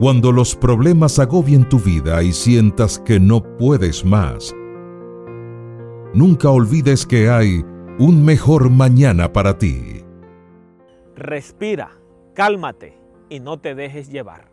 Cuando los problemas agobien tu vida y sientas que no puedes más, nunca olvides que hay un mejor mañana para ti. Respira, cálmate y no te dejes llevar.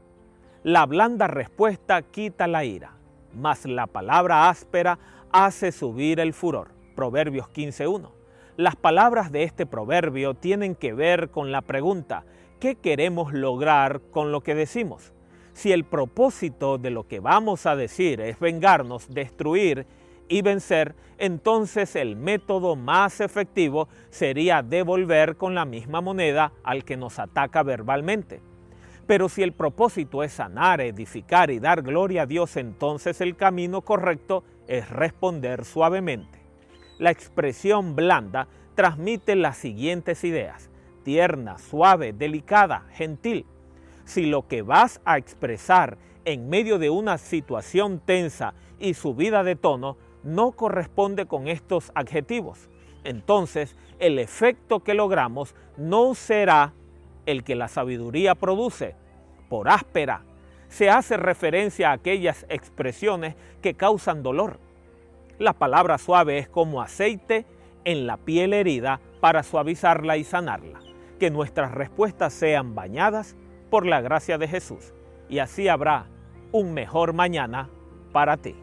La blanda respuesta quita la ira, mas la palabra áspera hace subir el furor. Proverbios 15.1. Las palabras de este proverbio tienen que ver con la pregunta, ¿qué queremos lograr con lo que decimos? Si el propósito de lo que vamos a decir es vengarnos, destruir y vencer, entonces el método más efectivo sería devolver con la misma moneda al que nos ataca verbalmente. Pero si el propósito es sanar, edificar y dar gloria a Dios, entonces el camino correcto es responder suavemente. La expresión blanda transmite las siguientes ideas, tierna, suave, delicada, gentil si lo que vas a expresar en medio de una situación tensa y subida de tono no corresponde con estos adjetivos. Entonces, el efecto que logramos no será el que la sabiduría produce. Por áspera, se hace referencia a aquellas expresiones que causan dolor. La palabra suave es como aceite en la piel herida para suavizarla y sanarla. Que nuestras respuestas sean bañadas por la gracia de Jesús. Y así habrá un mejor mañana para ti.